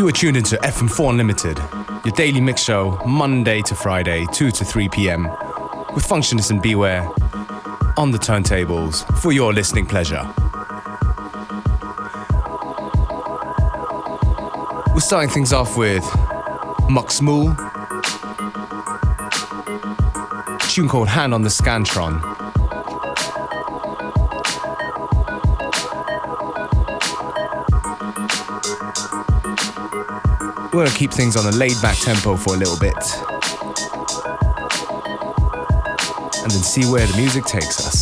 You are tuned into FM4 Unlimited, your daily mix show, Monday to Friday, 2 to 3 p.m., with Functionist and Beware on the turntables for your listening pleasure. We're starting things off with Muck Smool, tune called Hand on the Scantron. We're gonna keep things on a laid back tempo for a little bit. And then see where the music takes us.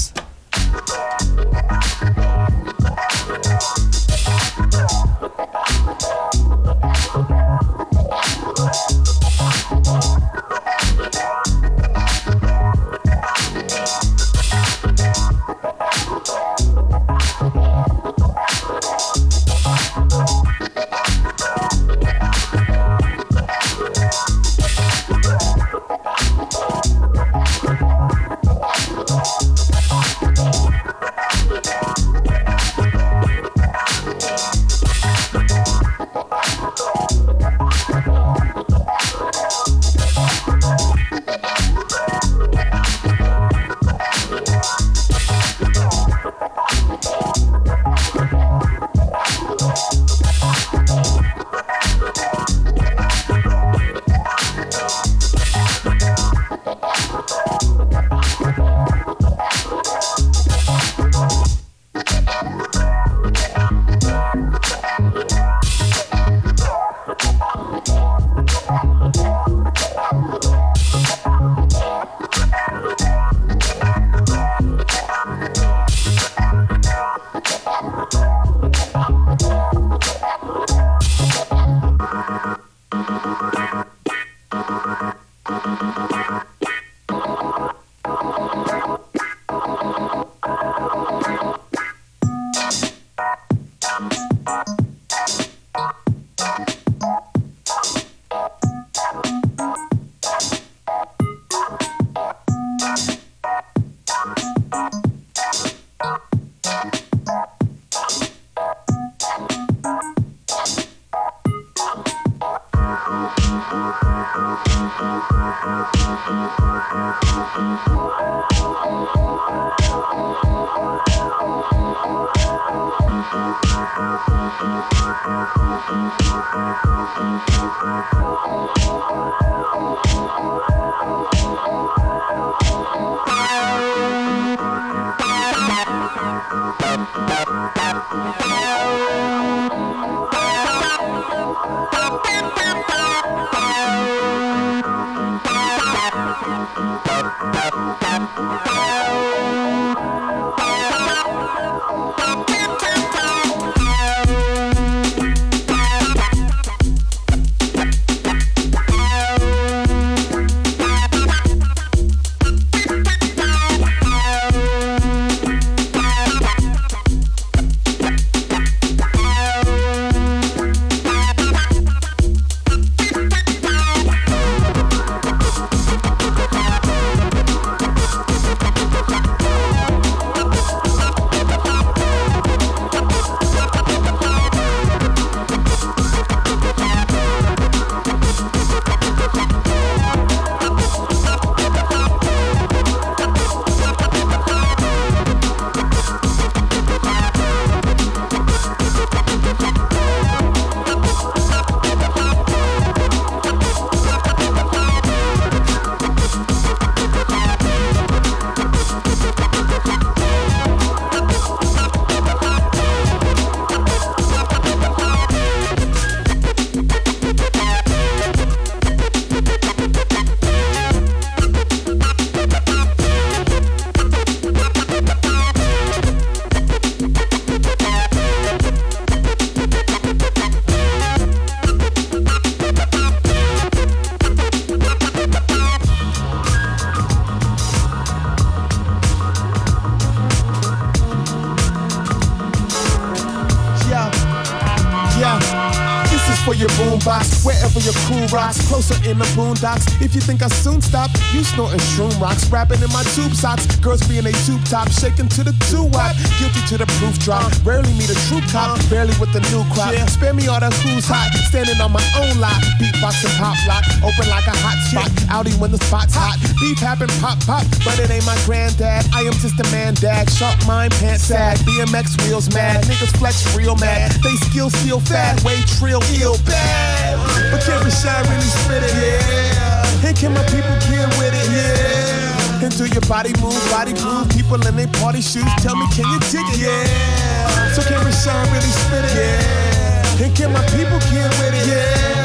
If you think I soon stop, you snorting shroom rocks. Rapping in my tube socks. Girls being a tube top. Shaking to the two wop. Guilty to the proof drop. Rarely meet a true cop. Barely with the new crop. Spare me all that who's hot. Standing on my own lot. Beatbox and pop lock. Open like a hot spot. Audi when the spot's hot. Beef happen pop pop. But it ain't my granddad. I am just a man dad. Sharp mind pants sad. BMX wheels mad. Niggas flex real mad. They skill steal fat. Way trill ill bad. But can Rashad really spit it? Yeah. And can my people get with it? Yeah. And do your body move, body groove? People in their party shoes. Tell me, can you dig it? Yeah. So can Rashad really spit it? Yeah. And can my people get with it? Yeah.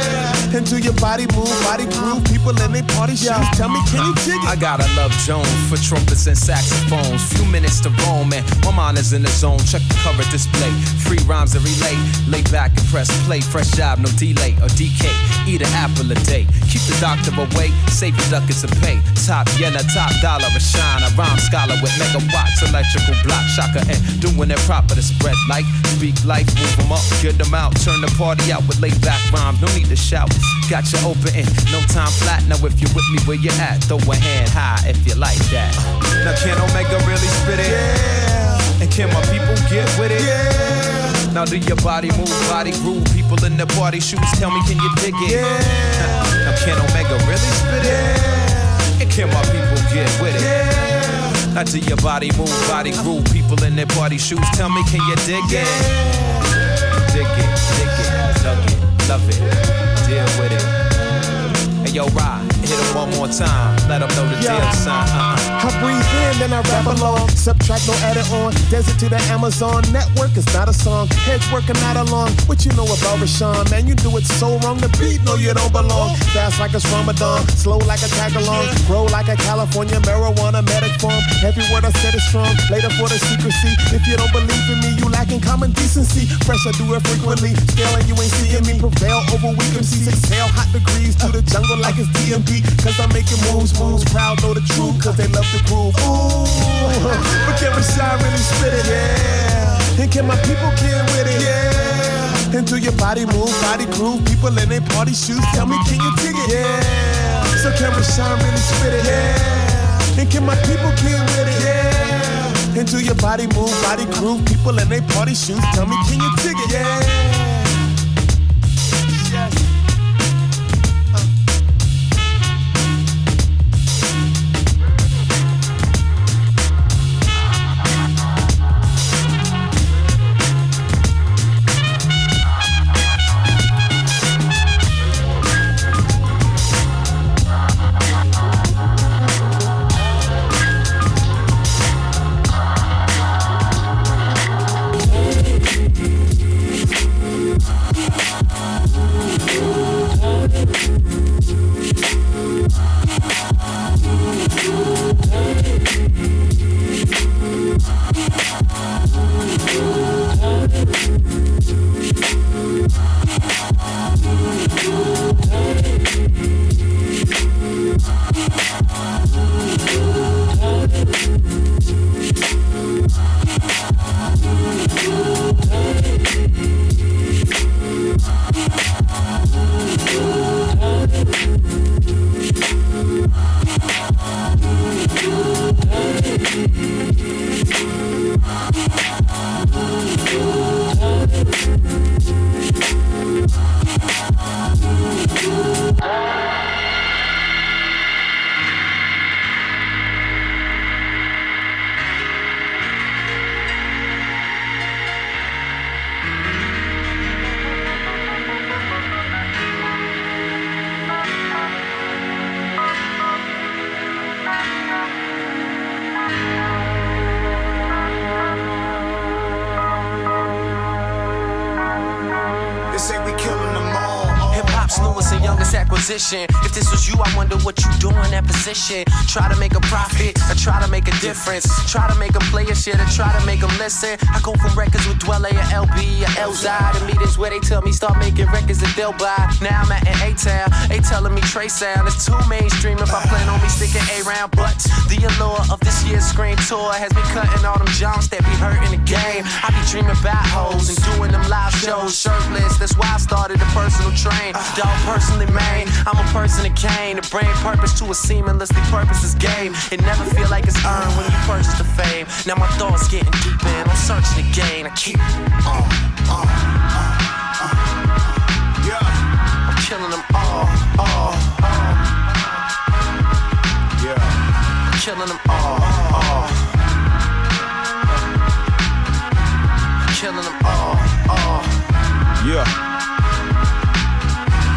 And do your body move, body groove? People in their party shoes. Tell me, can you uh, dig it? I gotta love Jones for trumpets and saxophones. Few minutes to roam, man. My mind is in the zone. Check the cover display. Free rhymes to relay. Lay back and press play. Fresh job, no delay or DK. Eat an apple a day. Keep the doctor away. Save your ducats and pay. Top yen, a top dollar, a shine. A rhyme scholar with megawatts, electrical block, shocker, and doing it proper to spread light. Speak life, move them up, get them out. Turn the party out with laid back rhymes. No need to shout. Got you open and no time flat. Now if you're with me where you at, throw a hand high if you like that. Now can Omega really spit it? Yeah. And can my people get with it? Yeah. Now do your body move, body groove? People in the party shoes, tell me can you dig it? Yeah. Now can Omega really spit it? Yeah. And can my people get with it? Yeah. Now do your body move, body groove? People in their party shoes, tell me can you dig it? Dig it, dig it, love it, love it, deal with it. Hey yo, ride, hit it one more time, let them know the Yeah. deal sign. Uh-uh. I breathe in, then I rap along. Subtract, no edit on. Desert to the Amazon. Network is not a song. Heads working out along. What you know about Rashawn? Man, you do it so wrong. The beat, no, you don't belong. Fast like it's Ramadan. Slow like a tag along. Grow like a California marijuana medic form. Every word I said is strong. Later for the secrecy. If you don't believe in me, you lacking common decency. Fresh, I do it frequently. Scaling, you ain't seeing me. Prevail over weak MCs. Exhale hot degrees to the jungle like it's DMP. Cause I'm making moves, moves. Proud, know the truth. Cause they love the groove. Ooh. But can Rashad really spit it? Yeah. And can my people get with it? Yeah. And do your body move, body groove? People in their party shoes. Tell me, can you dig it? Yeah. So can Rashawn really spit it? Yeah. And can my people get with it? Yeah. And do your body move, body groove? People in their party shoes. Tell me, can you dig it? Yeah. Listen. I go from records with Dwelle or LB or Elzai to meetings where they tell me start making records that they'll buy. Now I'm at an A-Town, they telling me Trey Sound is too mainstream if I plan on me sticking A-Round. But the allure of year's screen tour has me cutting all them jumps that be hurting the game. I be dreaming about hoes and doing them live shows shirtless. That's why I started a personal train. Dog personally main. I'm a person that came to bring purpose to a seamlessly purposeless game. It never feel like it's earned when you purchase the fame. Now my thoughts getting deep in. I'm searching again. I keep on, on, on, Yeah, I'm killing them all, all, all. yeah. I'm killing them all. Yeah.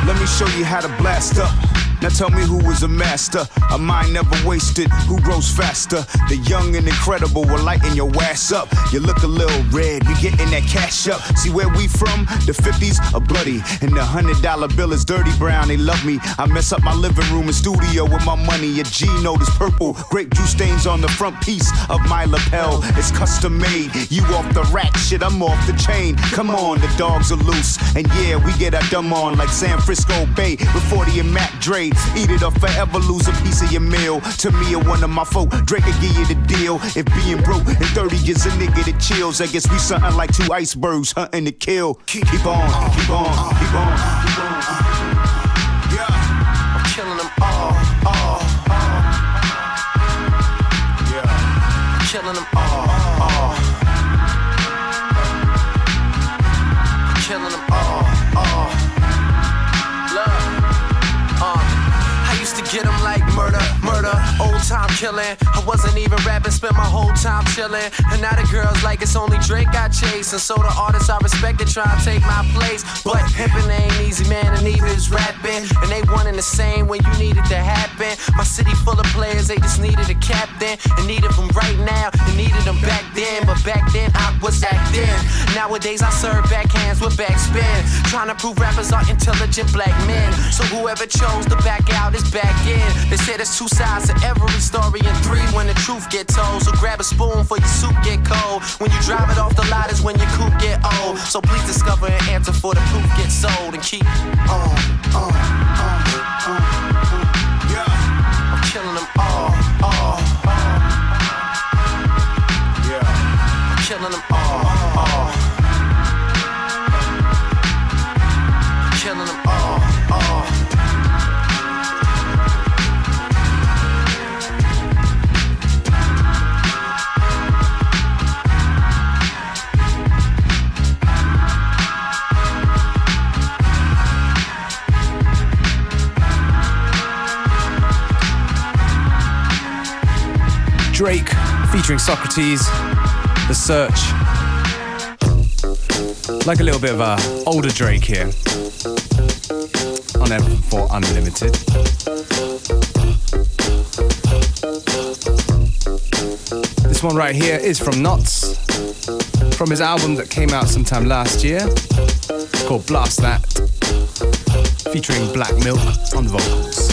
Let me show you how to blast up. Now tell me who is a master, a mind never wasted, who grows faster. The young and incredible will lighten your ass up. You look a little red, we getting that cash up. See where we from? The 50s are bloody, and the hundred dollar bill is dirty brown. They love me. I mess up my living room and studio with my money. A G note is purple, grape juice stains on the front piece of my lapel. It's custom made. You off the rack, shit, I'm off the chain. Come on, the dogs are loose, and yeah, we get our dumb on like San Frisco Bay with 40 and Mac Dre. Eat it up forever lose a piece of your meal. To me, or one of my folk, Drake will give you the deal. If being broke in 30 years a nigga that chills, I guess we something like two icebergs hunting to kill. Keep, keep on, keep on, keep on, keep on. Yeah, I'm killing them all, all, all. yeah. I'm killing them all. Get them like murder, murder, old time killing. I wasn't even rapping, spent my whole time chilling. And now the girls like it's only Drake I chase. And so the artists I respect they try to take my place. But pimping ain't easy, man, and neither is rapping. And they one and the same when you need it to happen. My city full of players, they just needed a captain. And needed them right now, and needed them back then. But back then I was acting. Nowadays I serve backhands with backspin. Trying to prove rappers are intelligent black men. So whoever chose to back out is back in. They say there's two sides to every story and three when the truth get told. So grab a spoon for your soup get cold. When you drive it off the lot is when your coupe get old. So please discover an answer for the proof get sold and keep on, on, on, on. Yeah, I'm killing them all, all, all. yeah. I'm killing them all. Drake featuring Socrates, The Search. Like a little bit of a older Drake here on FM4 Unlimited. This one right here is from Nottz, from his album that came out sometime last year, called Blast That, featuring Black Milk on vocals.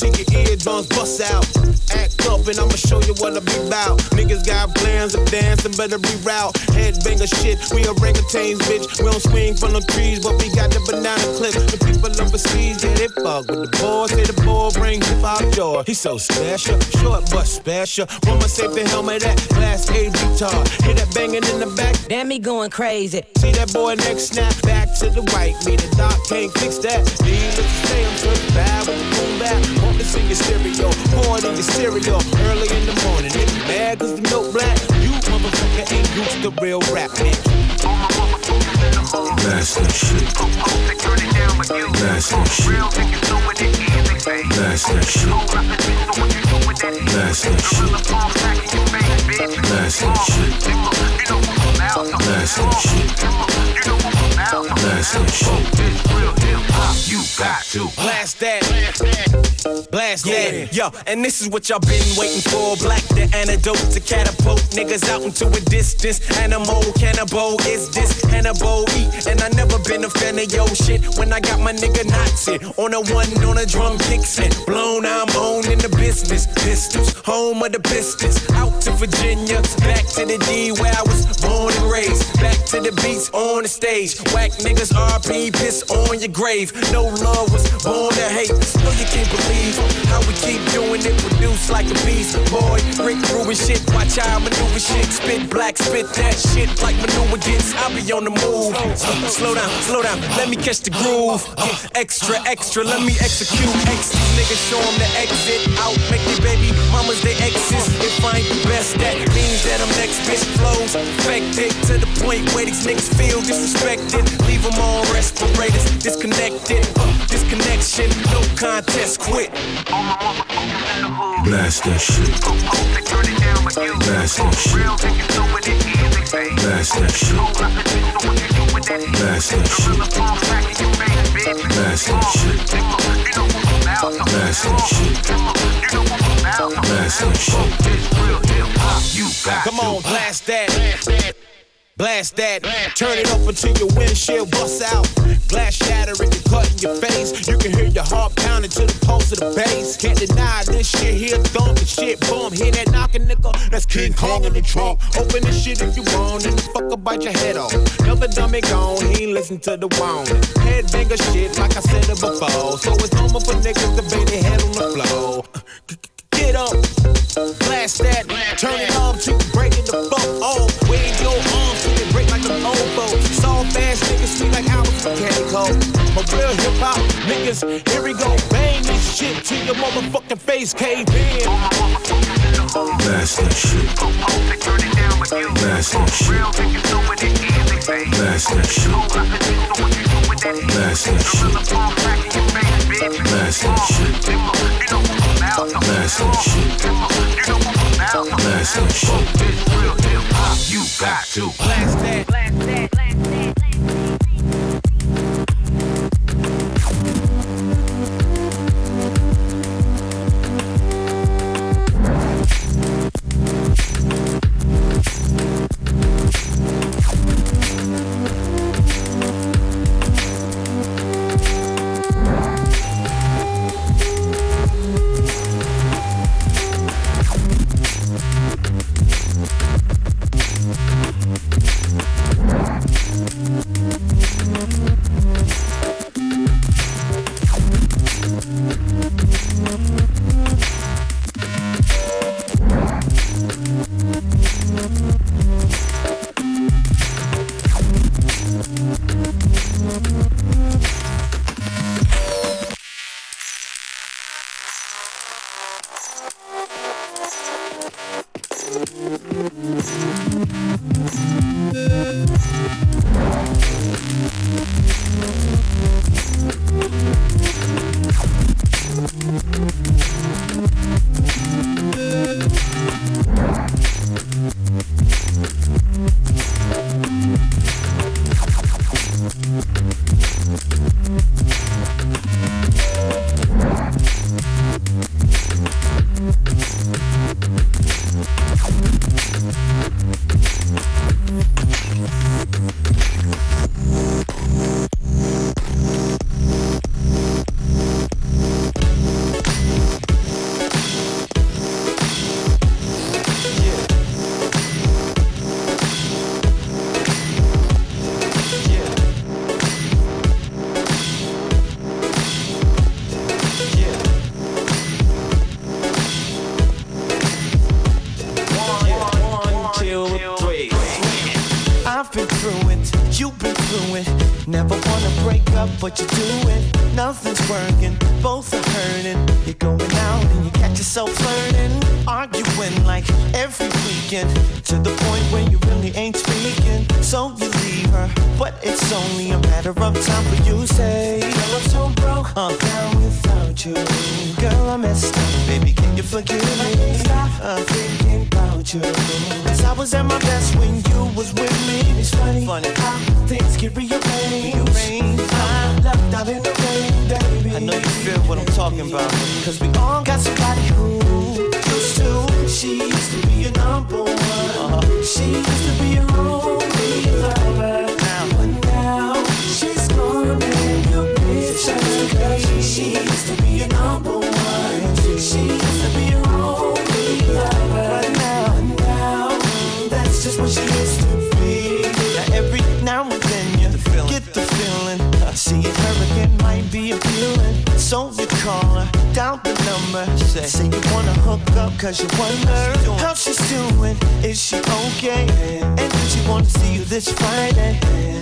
It until your eardrums bust out. Act up and I'ma show you what I be about. Niggas got plans of dancing, better reroute. Headbanger shit, we orangutans, bitch. We don't swing from the trees, but we got the banana clip. The people overseas, yeah, they fuck with the boys. Say the boy brings hip hop joy. He's so special, short but special. Woman safety helmet that glass A retard. Hear that banging in the back, Damn me going crazy. See that boy next snap back to the white meat. The doc can't fix that. Needless to say, I'm certified with the boom back. To see your stereo, pour it in your cereal early in the morning. If you mad cause the milk black, you motherfucker ain't used to real rap, man. Blast that shit. Blast that shit. Blast that shit. Blast that shit. Blast that shit. Blast that shit. Blast that shit. You got to blast that, blast blast that. Yo, and this is what y'all been waiting for. Black the antidote to catapult niggas out into a distance. Animal cannibal is this Hannibal eat. And I never been a fan of yo shit. When I got my nigga Nazi on a one on a drum kicks and blown, I'm on in the business. Pistols, home of the Pistons. Out to Virginia, back to the D where I was born and raised. Back to the beats on the stage. Whack niggas RP, piss on your grave. No love was born to hate. No, you can't believe how we keep doing it. Produce like a beast. Boy, Rick Rubin shit. Watch how I maneuver shit. Spit black, spit that shit like maneuver gets. I'll be on the move. Uh, slow down, slow down. Let me catch the groove. Uh, extra, extra. Let me execute. X niggas show them the exit out. Make their baby mamas they exes. If I ain't the best, that means that I'm next. Bitch flows infected to the point where these niggas feel disrespected. Leave them on respirators, disconnected. Uh, disconnection, no contest, quit. Blast that shit. Blast that shit. Blast that shit. Blast that shit. Blast that shit. Blast that shit. Blast that shit. Come on, blast that. Blast that, turn it up until your windshield busts out. Glass shattering, you cut in your face. You can hear your heart pounding to the pulse of the bass. Can't deny this shit here, thump and shit, boom. Hear that knocking, nigga? That's King Kong in the trunk. Open this shit if you want, and the fucker bite your head off. Another dummy gone, he ain't listen to the warning. Headbanger shit, like I said it before. So it's normal for niggas to bang their head on the floor. Get up, blast that, turn it up to breaking the fuck off. Wave your arms ass niggas sweet like Albert Mechanical. My real hip hop niggas, here we go. Bang this shit till your motherfucking face cave in. Blast that shit. Blast that shit. Blast that shit. Blast that shit. Blast that shit. Blast that shit. Blast that shit. You got to. Blast that. You wonder how she's doing. Is she okay? And does she wanna see you this Friday?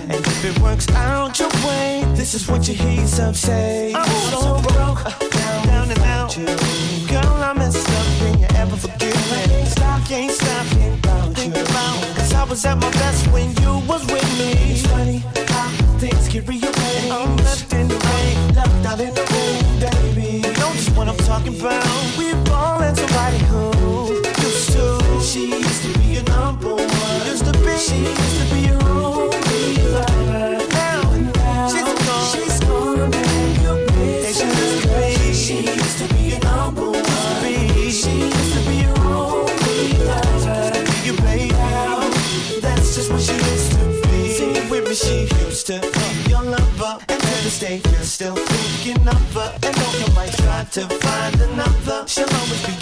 And if it works out your way, this is what you hear yourself say. I'm so broke, down, and out. Girl, I messed up, can you ever forgive me? Stop, can't stop, think about. Cause I was at my best when you was with me. It's funny how things get rearranged. I'm left in the rain, left out in the rain, baby. You know just what I'm talking about. To find another, she'll always be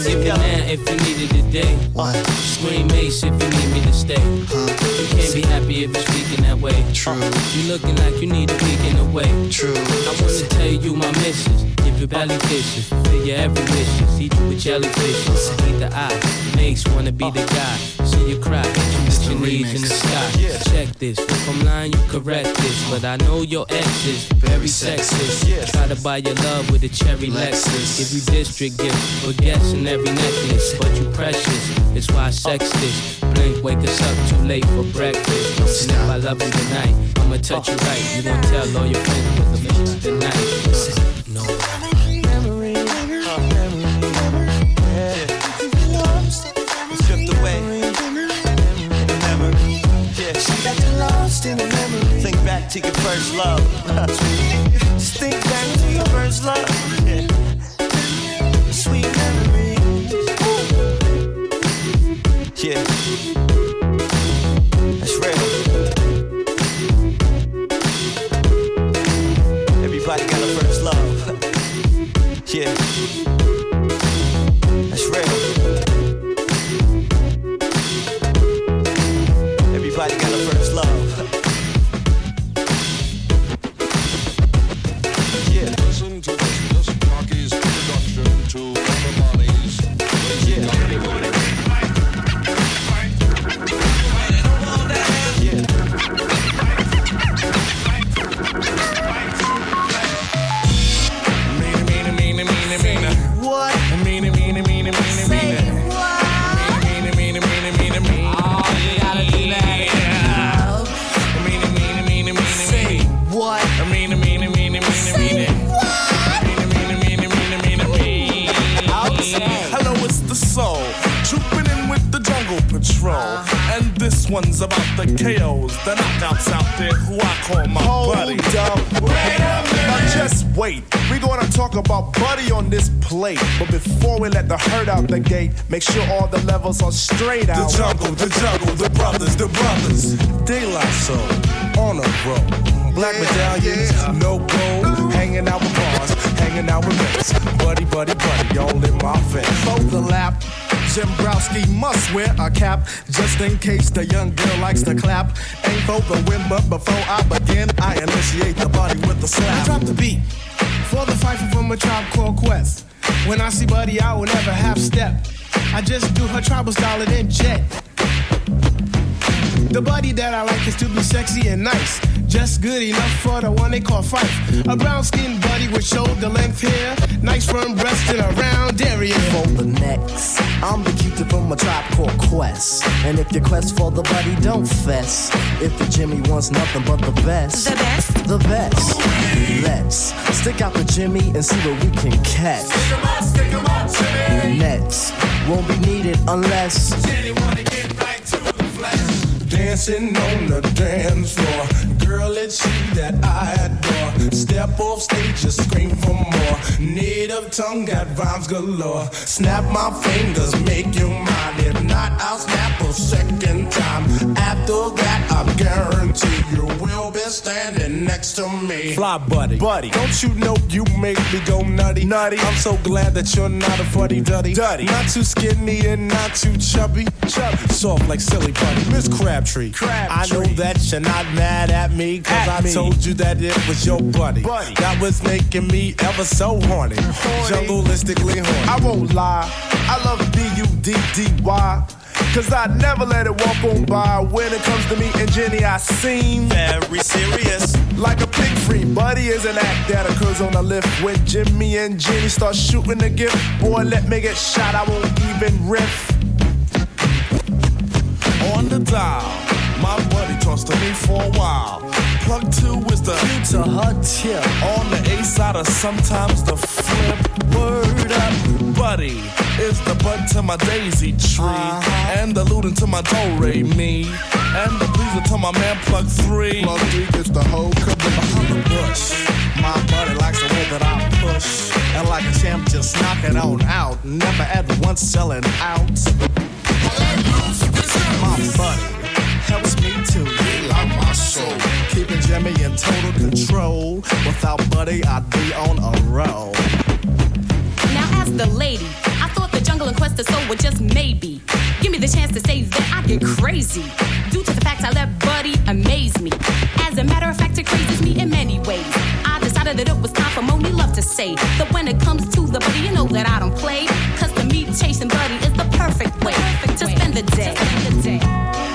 I give you now if you need it today. Scream Ace if you need me to stay. You can't be happy if you're speaking that way. True. Uh, you looking like you need a week in a way. True. I wanna tell you my missus. Give belly fishes, fill your every wishes. Eat you with jellyfishes. Eat the eye, makes wanna be the guy. See you cry, hit you with your knees in the sky. Check this, if I'm lying, you correct this. But I know your ex is very sexist. Try to buy your love with a cherry Lexus. Give you district gifts for guessing every necklace. But you precious, it's why I sex this. Blink, wake us up too late for breakfast. And if I love you tonight, I'ma touch you right. You gon' tell all your friends what the tonight. No. To your first love. Just think back to your first love. Yeah. Sweet memories. Yeah. Patrol. Uh-huh. And this one's about the KOs, the knockouts out there who I call my Hold buddy. up. Wait a minute. Now just wait. We're gonna talk about Buddy on this plate. But before we let the herd out the gate, make sure all the levels are straight out. The jungle, the jungle, the brothers, the brothers. De La Soul, on a roll. Black medallions, no gold. Hanging out with bars, hanging out with mates. Buddy, buddy, buddy, all in my face. Fold the lap. Jim Browski must wear a cap just in case the young girl likes to clap. Ain't for the win, but before I begin, I initiate the body with the slap. Drop the beat for the fight from a tribe called Quest. When I see Buddy, I will never half step. I just do her tribal style and jet. The buddy that I like is to be sexy and nice. Just good enough for the one they call Phife. A brown skinned buddy with shoulder length hair. Nice firm breast and a round area. For the next, I'm the cutie from a tribe called Quest. And if your quest for the buddy, don't fess. If the Jimmy wants nothing but the best. The best? The best. Let's stick out the Jimmy and see what we can catch. Stick 'em up, stick 'em up, Jimmy. Nets won't be needed unless. Jenny wanna get right to the flesh. Dancing on the dance floor. Girl, it's you that I adore. Step off stage, just scream for more. Native tongue got rhymes galore. Snap my fingers, make you mine. If not, I'll snap a second time. After that, I guarantee you will be standing next to me. Fly buddy. Buddy, don't you know you make me go nutty? Nutty. I'm so glad that you're not a fuddy duddy. Duddy. Not too skinny and not too chubby. Chubby. Soft like silly putty. Miss Crabtree. Crabtree. I know that you're not mad at me, cause At I me. told you that it was your buddy. Buddy. That was making me ever so horny. Jungleistically horny. I won't lie, I love B-U-D-D-Y. Cause I never let it walk on by. When it comes to me and Jenny, I seem very serious. like a pig free. Buddy is an act that occurs on the lift. When Jimmy and Jenny start shooting the gift, boy, let me get shot. I won't even riff. On the dial, my buddy talks to me for a while. Plug two is the To her tip. on the A side or sometimes the flip. Word up, buddy is the bud to my daisy tree, uh-huh. and the looting to my do re me, and the pleaser to my man plug three. Plug three gets the whole caboose. behind the bush. My buddy likes the way that I push. And like a champ, just knock it on out. Never at once selling out. My buddy helps me to my soul. keeping Jimmy in total control. Without Buddy, I'd be on a roll. Now, as the lady, I thought the jungle and quest of soul were just maybe. Give me the chance to say that I get crazy. Due to the fact I let Buddy amaze me. As a matter of fact, it crazes me in many ways. I decided that it was time for Love to say that when it comes to the buddy, you know that I don't play. Cause spend the day.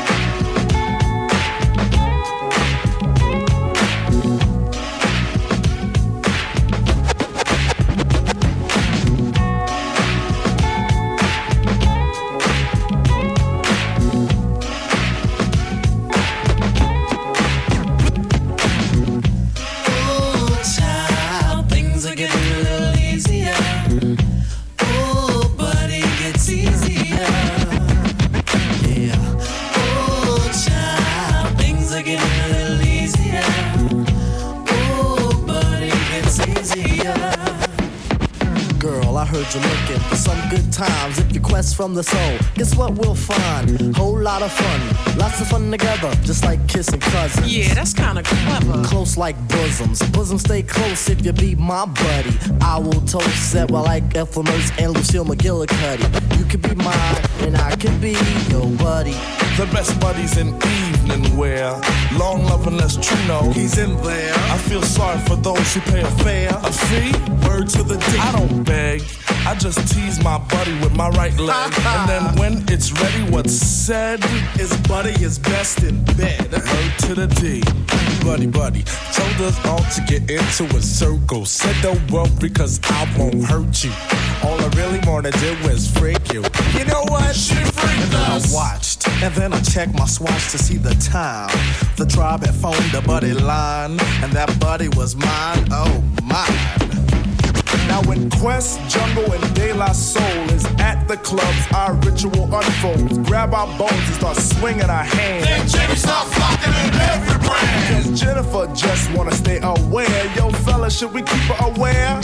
Fun, fun together, just like kissing cousins. Yeah, that's kind of clever. Close like bosoms. Bosoms stay close if you be my buddy. I will toast that while like Ethel Mertz and Lucille McGillicuddy. You could be mine, and I could be your buddy. The best buddies in evening wear. Long love unless true know. He's in there. I feel sorry for those who pay a fare. A fee? Word to the D. I don't beg. I just tease my buddy with my right leg. and then when it's ready, what's said is buddy is best in bed. Word to the D. Buddy, buddy. Told us all to get into a circle. Said don't worry, cause I won't hurt you. All I really wanna do is freak you. You know what? She freaked And then I watched, and then I checked my swatch to see the time. The tribe had phoned the buddy line, and that buddy was mine. Oh, mine. Now when Quest, Jungle, and De La Soul is at the clubs, our ritual unfolds. Grab our bones and start swinging our hands. Then Jimmy start flocking in every brand. Cause Jennifer just wanna stay aware. Yo, fella, should we keep her aware?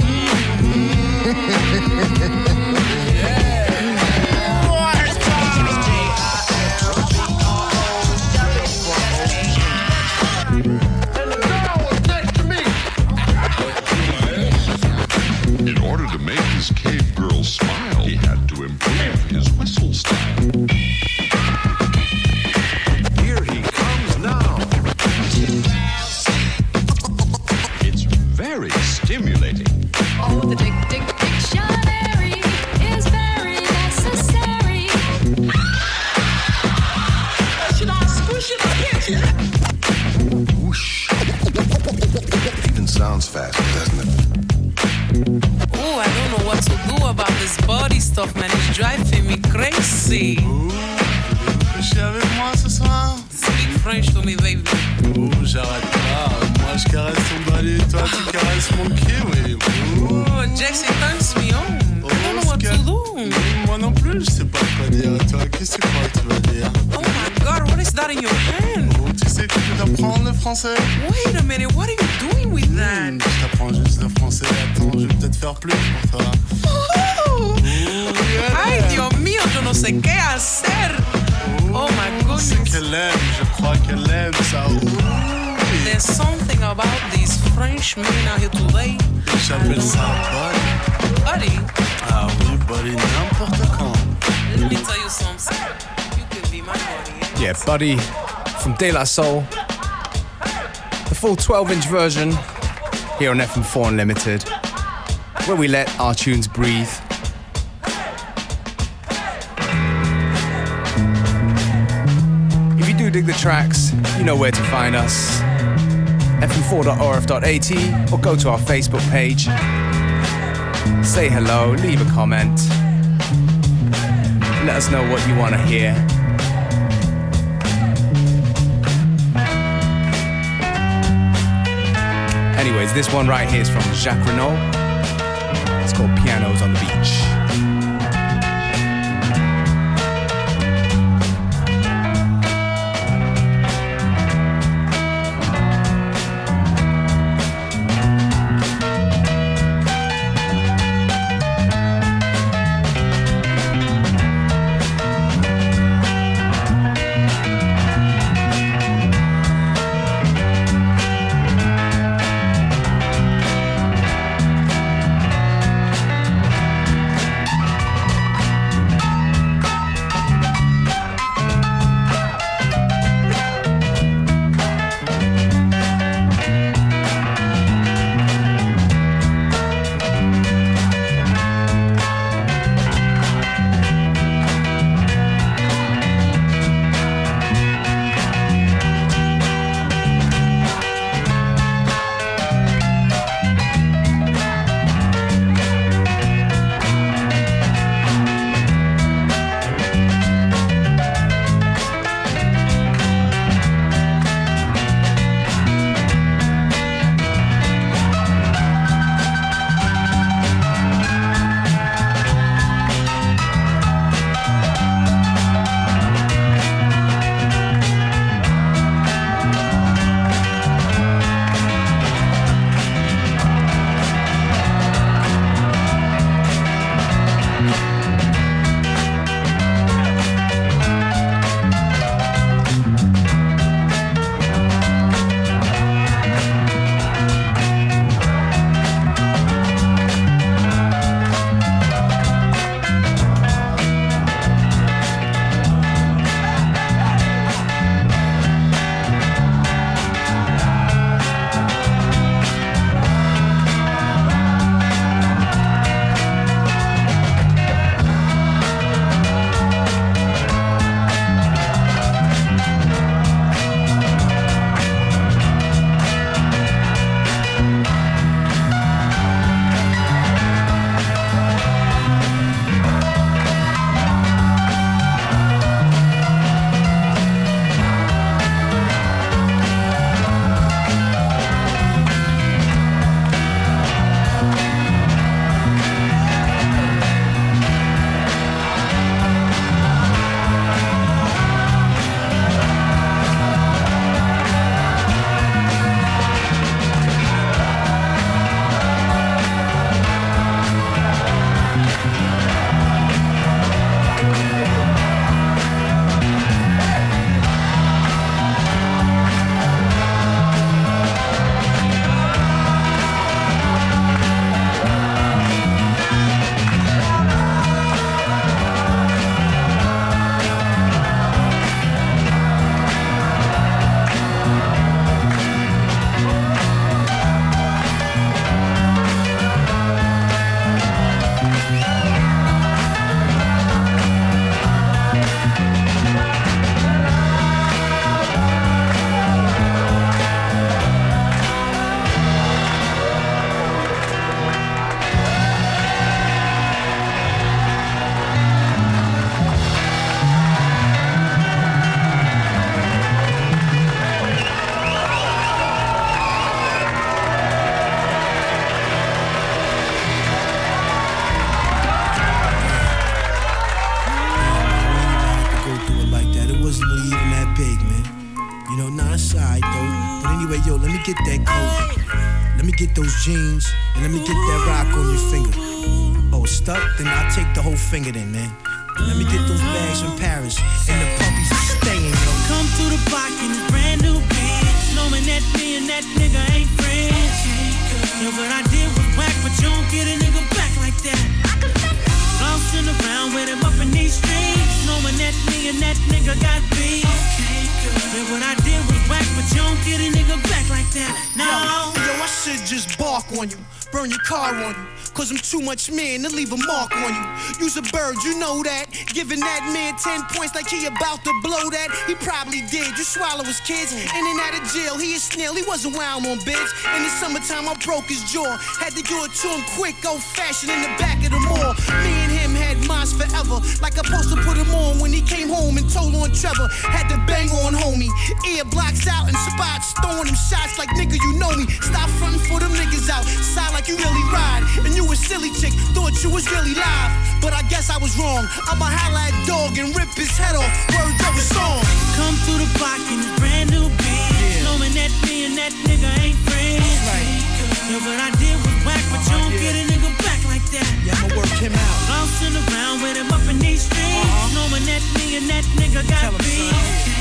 Yeah, Buddy from De La Soul. The full 12 inch version here on FM4 Unlimited, where we let our tunes breathe. If you do dig the tracks, you know where to find us fm4.orf.at or go to our Facebook page. Say hello, leave a comment. Let us know what you want to hear. Anyways, this one right here is from Jacques Renault. It's called Pianos on the Beach. Finger then, man. Let me get those bags from Paris, and the puppies are staying, yo. Come to the block in this brand new bitch. Knowing that me and that nigga ain't friends. Yeah, what I did was whack, but you don't get a nigga back like that. Bouncing around with him up in these streets. Knowing that me and that nigga got beef. Yeah, what I did was whack, but you don't get a nigga back like that. No. Yo, yo, I should just bark on you, burn your car on you. Cause I'm too much man to leave a mark on you. Use a bird, you know that. Giving that man 10 points like he about to blow that. He probably did. You swallow his kids. In and out of jail, he is snail. He wasn't wild on bitch. In the summertime, I broke his jaw. Had to do it to him quick, old fashioned in the back of the mall. Me and him had minds forever. Like I supposed to put him on when he came home and told on Trevor. Had to bang on homie. Ear blocks out and spots. Throwing them shots like nigga, you know me. Stop fronting for them niggas out. Side like you really ride. And you a silly chick. Thought you was really live. But I guess I was wrong. I'ma holla at dog and rip his head off. Words of a song. Come through the block in this brand new bitch. Knowing that me and that nigga ain't friends. Yeah, what I did was whack, but you don't get a like that. Yeah, I'ma work him out. Bouncing around with him up in these streets. Uh-huh. Knowing that me and that nigga got beef.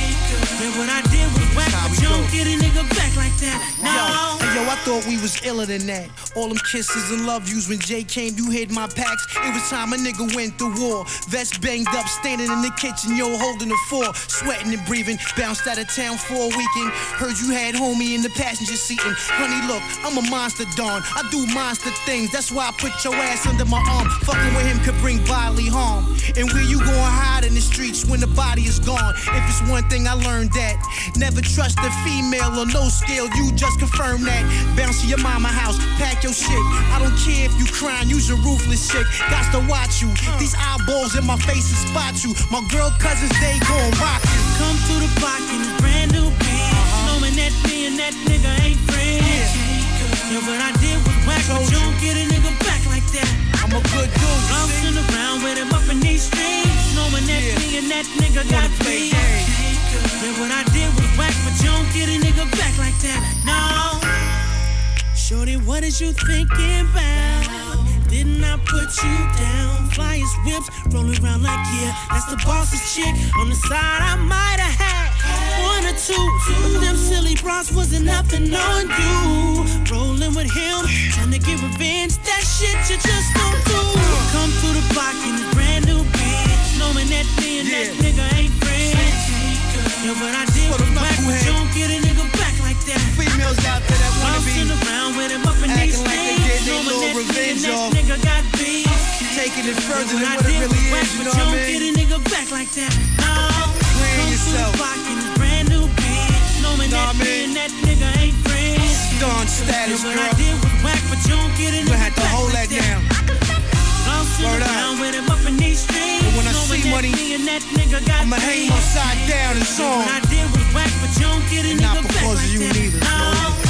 Yeah, what I did was whack, but you don't get a nigga back like that. No. Yo, yo, I thought we was iller than that. All them kisses and love yous when Jay came, you hid my packs. It was time a nigga went to war. Vest banged up, standing in the kitchen, yo, holding the four. Sweating and breathing, bounced out of town for a weekend. Heard you had homie in the passenger seat. And honey, look, I'm a monster, Dawn. I do monster things, that's why I put your ass under my arm. Fucking with him could bring bodily harm. And where you gonna hide in the streets when the body is gone? If it's one thing I learned that, never trust a female on no scale, you just confirm that. Bounce to your mama house, pack your shit. I don't care if you crying, you's a ruthless chick. Got to watch you. Uh. These eyeballs in my face will spot you. My girl cousins, they gon' rock you. Come to the block in this brand new bitch. Uh-huh. Knowing that me and that nigga ain't friends. Yeah, what I did was whack, but you don't get a nigga back like that. I'm a good dude. Bouncing around with him up in these streets. Knowing that me and that nigga got beef. Yeah, what I did was whack, but you don't get a nigga back like that. No. Shorty, what is you thinking about? Didn't I put you down? Flyers, whips, rolling around like, yeah, that's the boss's chick. On the side, I might have had one or two. But them silly bras wasn't nothing on you. Rolling with him, trying to get revenge. That shit you just don't do. Come through the block in this brand new bitch. Knowing that me and that nigga ain't. Yeah, what I did was whack, but you don't get a nigga back like that. Females out there that wanna be around with him up in these acting like they get their little that me and revenge off. nigga got beef. Taking it further than what it really whack, is, you know what I don't mean? get a nigga back like that. No. Clean yourself. through the block in this brand new bitch. Knowing Know that me and that nigga ain't friends. Status, what girl. I did was whack, but you don't get a You nigga had to hold that down. Bouncing Word up. with him up in these streets. But when I Knowing see that money, me and that nigga got I'ma hang upside down and song. What I did was whack, but you don't get a And nigga back like you that. neither. No.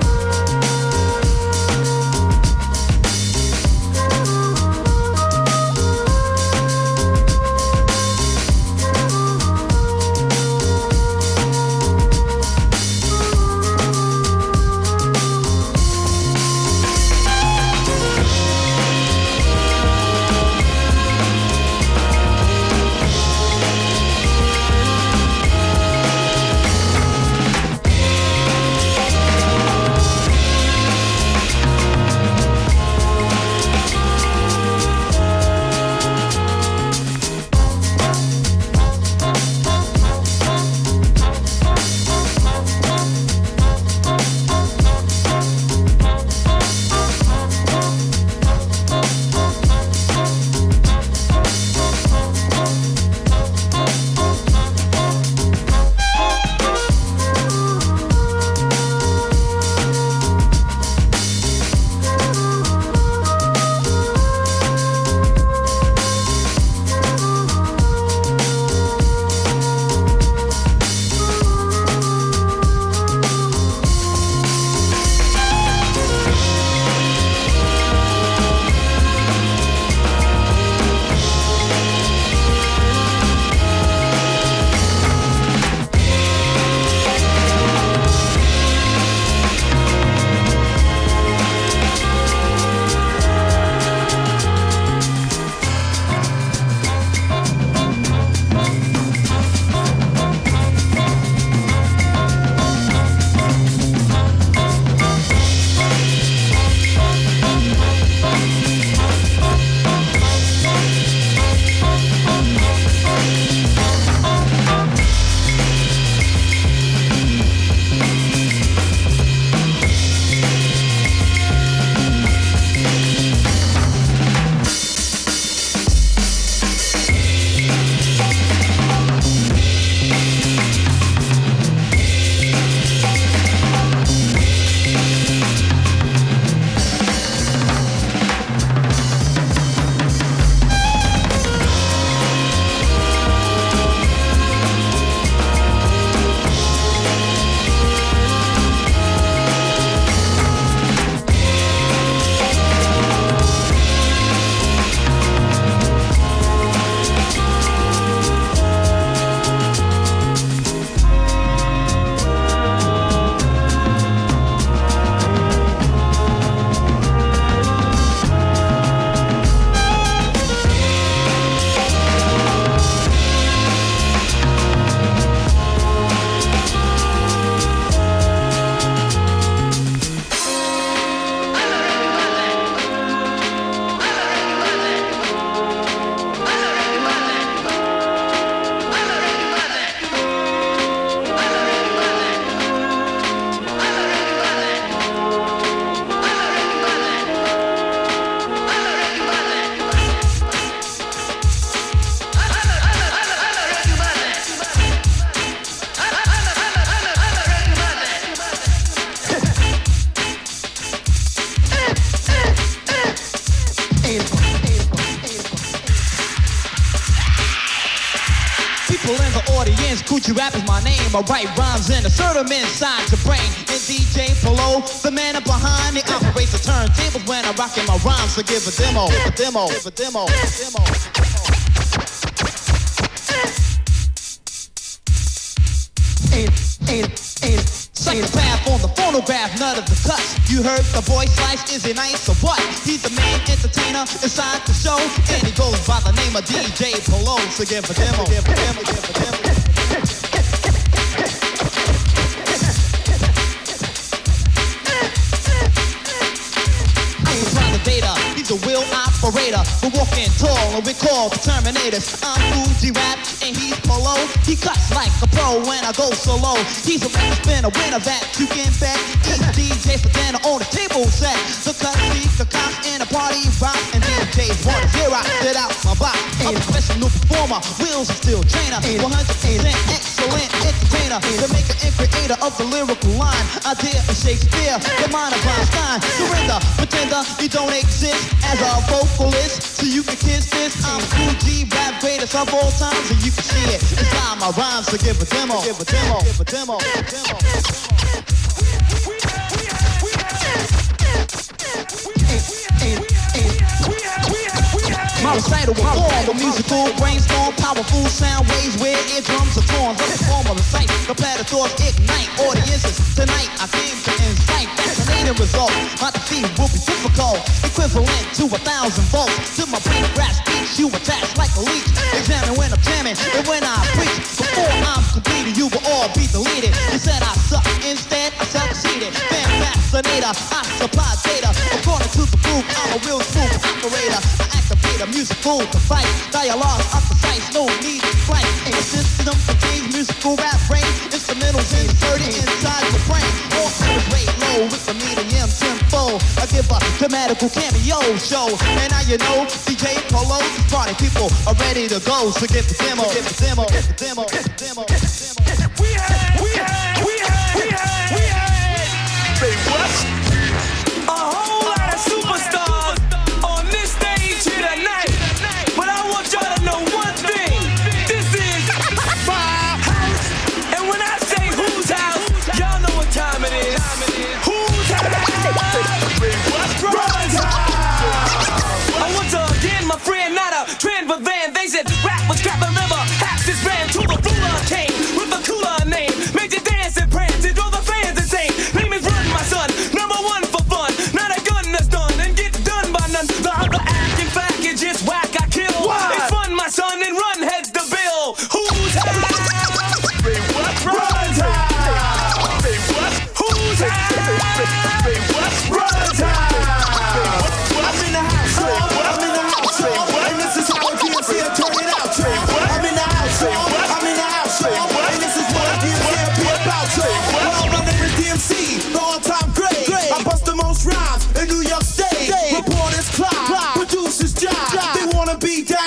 DJ Polo, the man up behind me, operates the turntables when I'm rocking my rhymes. So give a demo, a demo, a demo, a demo. On the phonograph, none of the cuts. You heard the voice slice, is he nice or what? He's the main entertainer inside the show, and he goes by the name of DJ Polo. So give a demo, give a demo, give a demo. The wheel operator. We're walking tall and we call the Terminators. I'm Kool G Rap and he's Polo. He cuts like a pro when I go solo. He's a rap spinner, winner that you can bet. Eat DJ for dinner on the table set. The cut speak, the cops in a party rock and DJs want to hear I sit out my box. A professional performer, wheels are still trainer. 100% excellent entertainer. The maker and creator of the lyrical line. Idea of Shakespeare, the mind of Einstein. Surrender, pretender, you don't exist as a vocalist. So you can kiss this. I'm Kool G, rap greatest of all times, and you can see it inside my rhymes. So give a demo, give a demo, give a demo, give a demo. My recital form a musical brainstorm, powerful sound waves where eardrums are torn. The performer recite, competitors ignite audiences. Tonight I came to incite fascinating results. My defeat will be difficult, equivalent to a thousand volts. To my brain rap speech, you attach like a leech. Examine when I'm jamming and when I preach. Before I'm completed, you will all be deleted. You said I suck, instead I succeeded. Fan fascinator, I supply data. Musical device. Dialogue up precise, no need to fight. A system contains musical rap range. Instrumentals inserted inside the brain. All celebrate low with the medium tempo. I give a dramatical cameo show. And now you know DJ Polo, party people are ready to go. So get the demo, get the demo, get the demo, get the demo. Get the demo.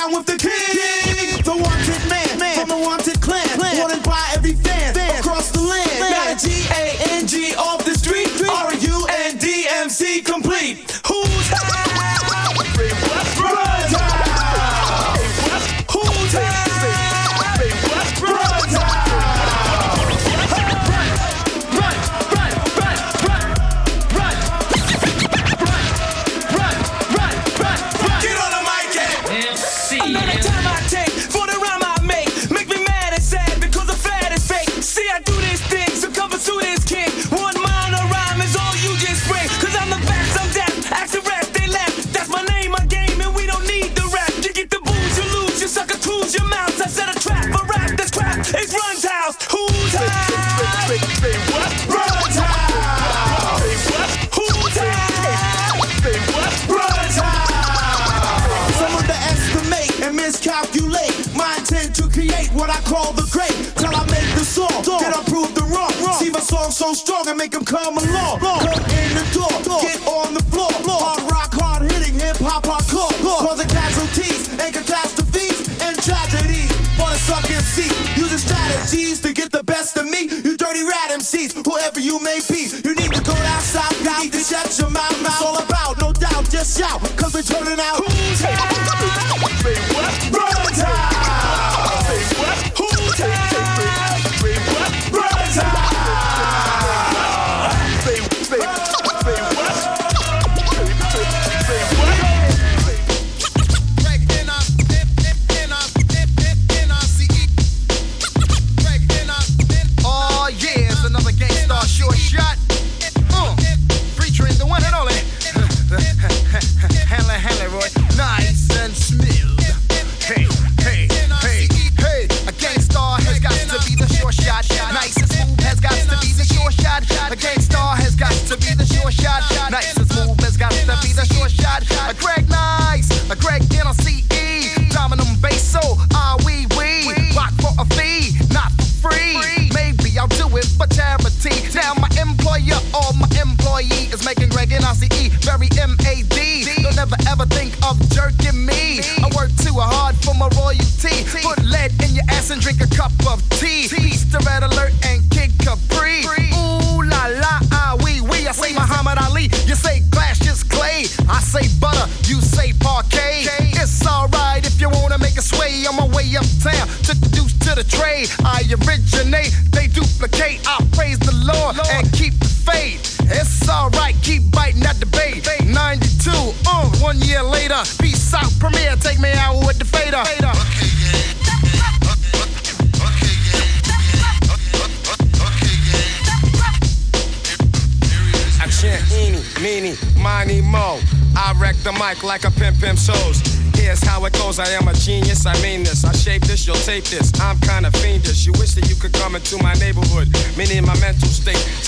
Down with the king, so strong and make them come along. Come in the door, get on the floor. Hard rock, hard hitting, hip hop, hardcore. Causing casualties and catastrophes and tragedies for the suck MC. Using strategies to get the best of me. You dirty rat MCs, whoever you may be. You need to go down south, you need to shut your mouth. It's all about, no doubt, just shout, cause we're turning out.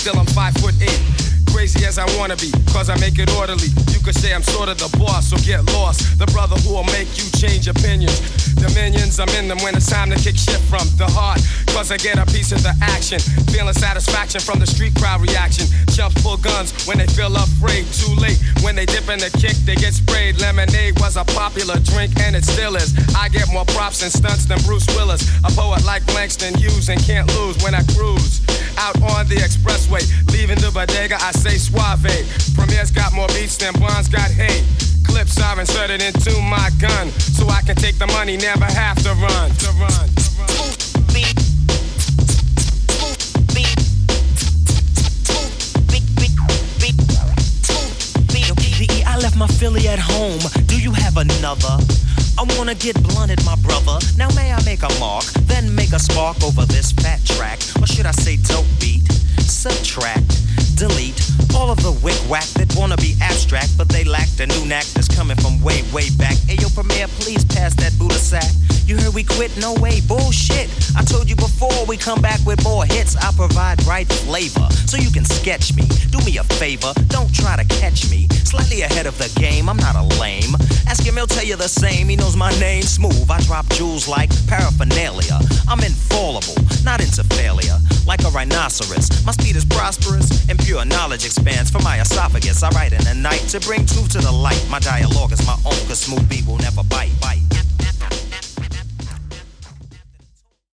Still I'm five foot eight. Crazy as I wanna be, cause I make it orderly. You could say I'm sort of the boss, so get lost. The brother who will make you change opinions. Dominions, I'm in them when it's time to kick shit from the heart. Cause I get a piece of the action. Feeling satisfaction from the street crowd reaction. Chumps pull guns when they feel afraid. Too late when they dip in the kick, they get sprayed. Lemonade was a popular drink and it still is. I get more props and stunts than Bruce Willis. A poet like Langston Hughes and can't lose when I cruise. Out on the expressway, leaving the bodega, I say suave. Premier's got more beats than Bonds got hate. Clips are inserted into my gun, so I can take the money, never have to run. To run. I left my Philly at home. Do you have another? I wanna get blunted, my brother. Now may I make a mark, then make a spark over this fat track, or should I say dope beat? Subtract, delete all of the wick whack that wanna be abstract, but they lack the new knack that's coming from way, way back. Ayo, Premier, please pass that Buddha sack. You heard we quit? No way, bullshit. I told you before we come back with more hits. I provide right flavor, so you can sketch me. Do me a favor, don't try to catch me. Slightly ahead of the game, I'm not a lame. Ask him, he'll tell you the same. He knows my name, smooth. I drop jewels like paraphernalia. I'm infallible, not into failure. Like a rhinoceros, my speed is prosperous, and pure knowledge expands from my esophagus. I write in the night to bring truth to the light. My dialogue is my own, cause smooth will never bite, bite.